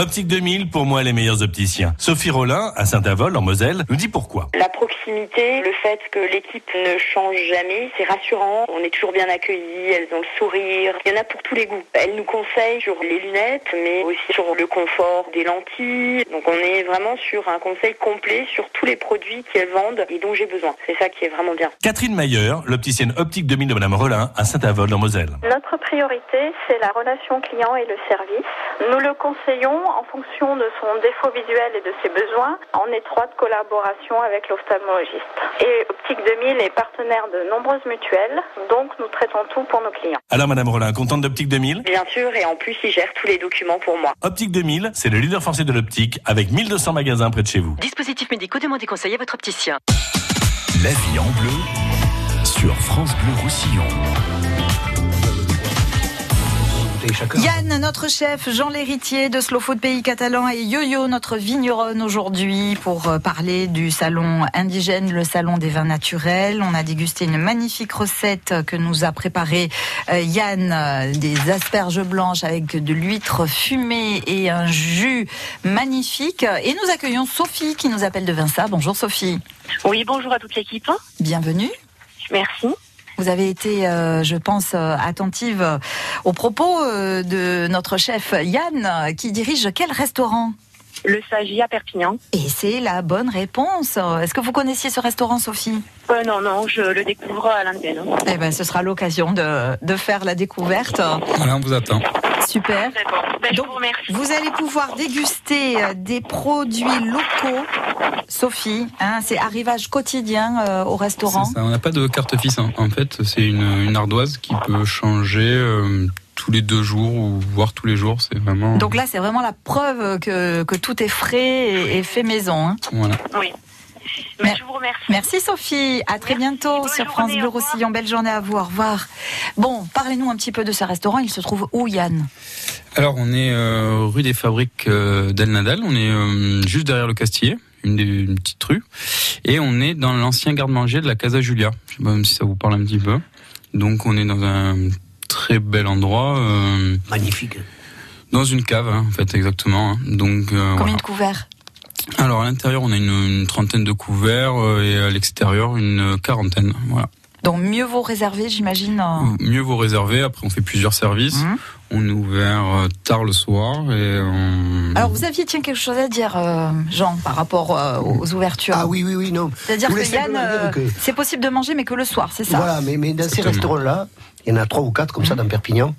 Optique 2000, pour moi, les meilleurs opticiens. Sophie Rollin, à Saint-Avold, en Moselle, nous dit pourquoi. La proximité, le fait que l'équipe ne change jamais, c'est rassurant. On est toujours bien accueillis, elles ont le sourire. Il y en a pour tous les goûts. Elles nous conseillent sur les lunettes, mais aussi sur le confort des lentilles. Donc on est vraiment sur un conseil complet sur tous les produits qu'elles vendent et dont j'ai besoin. C'est ça qui est vraiment bien. Catherine Mayer, l'opticienne Optique 2000 de Madame Rollin, à Saint-Avold, en Moselle. Notre priorité, c'est la relation client et le service. Nous le conseillons en fonction de son défaut visuel et de ses besoins, en étroite collaboration avec l'ophtalmologiste. Et Optique 2000 est partenaire de nombreuses mutuelles, donc nous traitons tout pour nos clients. Alors, Madame Rollin, contente d'Optique 2000 Bien sûr, et en plus, il gère tous les documents pour moi. Optique 2000, c'est le leader français de l'optique, avec 1200 magasins près de chez vous. Dispositifs médicaux, demandez conseil à votre opticien. La vie en bleu sur France Bleu Roussillon. Yann, notre chef, Jean l'héritier de Slow Food Pays Catalan et Yo-Yo, notre vigneronne aujourd'hui pour euh, parler du salon indigène, le salon des vins naturels. On a dégusté une magnifique recette que nous a préparée euh, Yann, euh, des asperges blanches avec de l'huître fumée et un jus magnifique. Et nous accueillons Sophie qui nous appelle de Vinça. Bonjour Sophie. Oui, bonjour à toute l'équipe. Bienvenue. Merci. Vous avez été, euh, je pense, euh, attentive euh, aux propos de notre chef Yann, qui dirige quel restaurant? Le Sagi à Perpignan. Et c'est la bonne réponse. Est-ce que vous connaissiez ce restaurant, Sophie Euh, non, non, je le découvre à l'antenne. Eh ben, ce sera l'occasion de, de faire la découverte. Voilà, on vous attend. Super. Ben, Donc, vous allez pouvoir déguster euh, des produits locaux. Sophie, hein, c'est arrivage quotidien euh, au restaurant. Ça, on n'a pas de carte fixe. hein. En fait, c'est une, une ardoise qui peut changer euh, tous les deux jours ou voire tous les jours. C'est vraiment. Donc là, c'est vraiment la preuve que, que tout est frais et, et fait maison. hein. Voilà. Oui. Mais je vous remercie. Merci Sophie. À très bientôt sur France Bleu Roussillon. Belle journée à vous. Au revoir. Bon, parlez-nous un petit peu de ce restaurant. Il se trouve où, Yann? Alors, on est euh, rue des Fabriques euh, d'El Nadal. On est euh, juste derrière le Castillet, une, des, une petite rue. Et on est dans l'ancien garde-manger de la Casa Julia. Je sais pas si ça vous parle un petit peu. Donc, on est dans un très bel endroit. euh, Magnifique. Dans une cave, hein, en fait, exactement. hein. Donc, euh, Combien voilà. de couverts? Alors, à l'intérieur, on a une, une trentaine de couverts euh, et à l'extérieur, une quarantaine. Voilà. Donc mieux vaut réserver, j'imagine. euh, Mieux vaut réserver. Après, on fait plusieurs services. Mhm. On est ouvert euh, tard le soir et on... Alors vous aviez tiens quelque chose à dire, euh, Jean, par rapport euh, aux ouvertures. Ah oui, oui, oui, non. C'est-à-dire que Yann, euh, c'est possible de manger, mais que le soir, c'est ça? Voilà, mais, mais dans ces Exactement. restaurants-là, il y en a trois ou quatre comme ça dans Perpignan.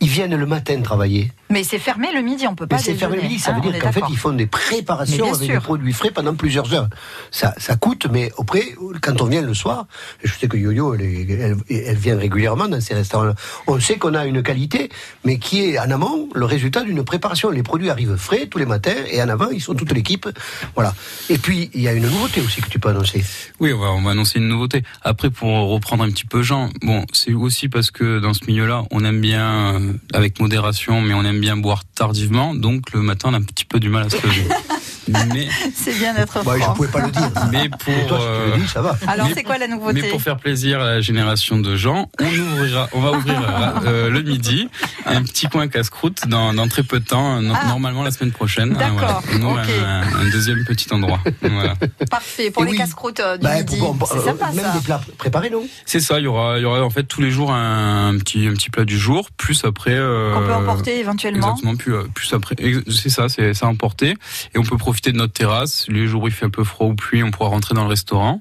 Ils viennent le matin travailler. Mais c'est fermé le midi, on peut pas Mais c'est fermé le midi, ça veut on dire qu'en fait ils font des préparations avec sûr. des produits frais pendant plusieurs heures. Ça, ça coûte, mais après, quand on vient le soir, je sais que Yo-Yo, elle, elle, elle vient régulièrement dans ces restaurants on sait qu'on a une qualité, mais qui est en amont le résultat d'une préparation. Les produits arrivent frais tous les matins, et en avant, ils sont toute l'équipe. Voilà. Et puis, il y a une nouveauté aussi que tu peux annoncer. Oui, on va, on va annoncer une nouveauté. Après, pour reprendre un petit peu Jean, bon, c'est aussi parce que dans ce milieu-là, on aime bien, euh, avec modération, mais on aime bien boire tardivement, donc le matin, on a un petit peu du mal à se lever. mais, C'est bien d'être Bah, je pouvais pas le dire. mais pour, Et toi, si tu le dis, ça va. Alors c'est quoi la nouveauté mais pour faire plaisir à la génération de gens, on ouvrira, on va ouvrir euh, le midi un petit coin casse-croûte dans, dans très peu de temps, no- Ah. normalement la semaine prochaine. hein, D'accord, voilà. On ouvre ok. un, un deuxième petit endroit. Voilà. Parfait, pour Et les oui. casse-croûtes euh, du Bah, midi. bon, bon, c'est euh, sympa même ça. des plats préparés, non? C'est ça, il y aura, il y aura en fait tous les jours un, petit, un petit plat du jour, plus après. euh, Qu'on peut emporter éventuellement. Exactement, plus, euh, plus après. C'est ça, c'est ça à emporter. Et on peut profiter de notre terrasse. Les jours où il fait un peu froid ou pluie, on pourra rentrer dans le restaurant.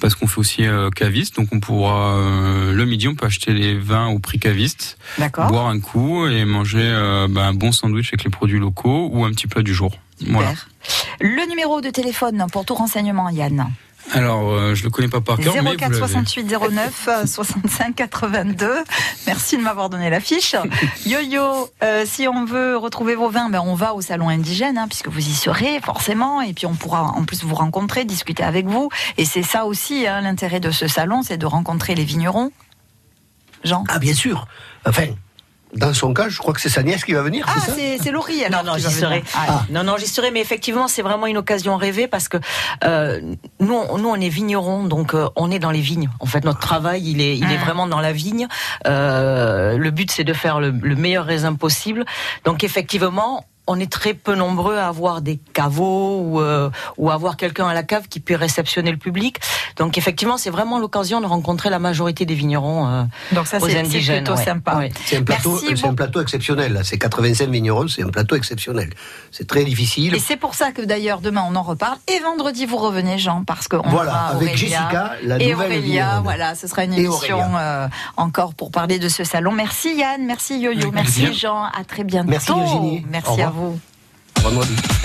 Parce qu'on fait aussi euh, caviste. Donc on pourra, euh, le midi, on peut acheter les vins au prix caviste. D'accord. Boire un coup et manger euh, bah, un bon sandwich avec les produits locaux ou un petit plat du jour. Voilà. Super. Le numéro de téléphone pour tout renseignement, Yann. Alors, euh, je le connais pas par cœur, mais vous 04 l'avez. 68 09 euh, 65 82. Merci de m'avoir donné la fiche. Yo-yo, euh, si on veut retrouver vos vins, ben on va au salon indigène, hein, puisque vous y serez forcément, et puis on pourra en plus vous rencontrer, discuter avec vous. Et c'est ça aussi hein, l'intérêt de ce salon, c'est de rencontrer les vignerons. Jean? Ah, bien sûr. Enfin, dans son cas, je crois que c'est sa nièce qui va venir, Ah, c'est Laurie alors. Non, non, j'y serai. venir. Ah, Non, non, j'y serai, mais effectivement, c'est vraiment une occasion rêvée parce que euh, nous, on- nous, on est vignerons, donc euh, on est dans les vignes. En fait, notre travail, il est, il est Ah. vraiment dans la vigne. Euh, le but, c'est de faire le, le meilleur raisin possible. Donc, effectivement. On est très peu nombreux à avoir des caveaux ou, euh, ou avoir quelqu'un à la cave qui peut réceptionner le public. Donc effectivement, c'est vraiment l'occasion de rencontrer la majorité des vignerons euh, Donc ça, aux c'est plutôt ouais. sympa. Ouais. C'est un plateau, un exceptionnel. C'est 85 vignerons, c'est un plateau exceptionnel. C'est très difficile. Et c'est pour ça que d'ailleurs demain on en reparle et vendredi vous revenez Jean parce que on Voilà, aura avec Aurélia Jessica, la et nouvelle Aurélia, vigneronne. voilà, ce sera une Et émission euh, encore pour parler de ce salon. Merci Yann, merci Yo-Yo, merci. Jean, à très bientôt. Merci Virginie. Merci à vous. Vendredi.